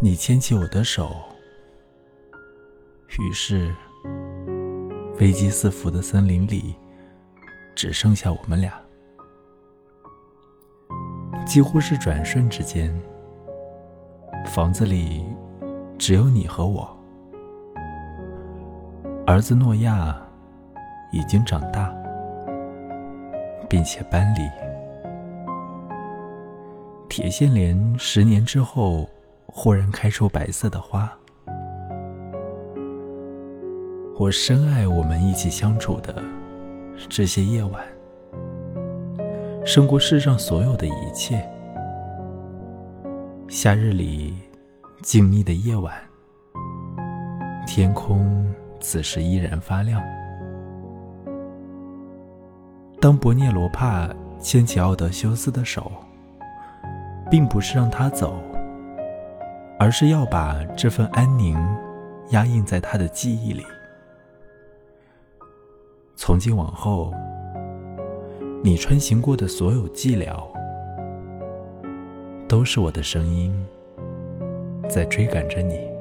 你牵起我的手，于是危机四伏的森林里只剩下我们俩。几乎是转瞬之间，房子里只有你和我。儿子诺亚已经长大，并且搬离。铁线莲十年之后。忽然开出白色的花，我深爱我们一起相处的这些夜晚，胜过世上所有的一切。夏日里静谧的夜晚，天空此时依然发亮。当伯涅罗帕牵起奥德修斯的手，并不是让他走。而是要把这份安宁压印在他的记忆里。从今往后，你穿行过的所有寂寥，都是我的声音在追赶着你。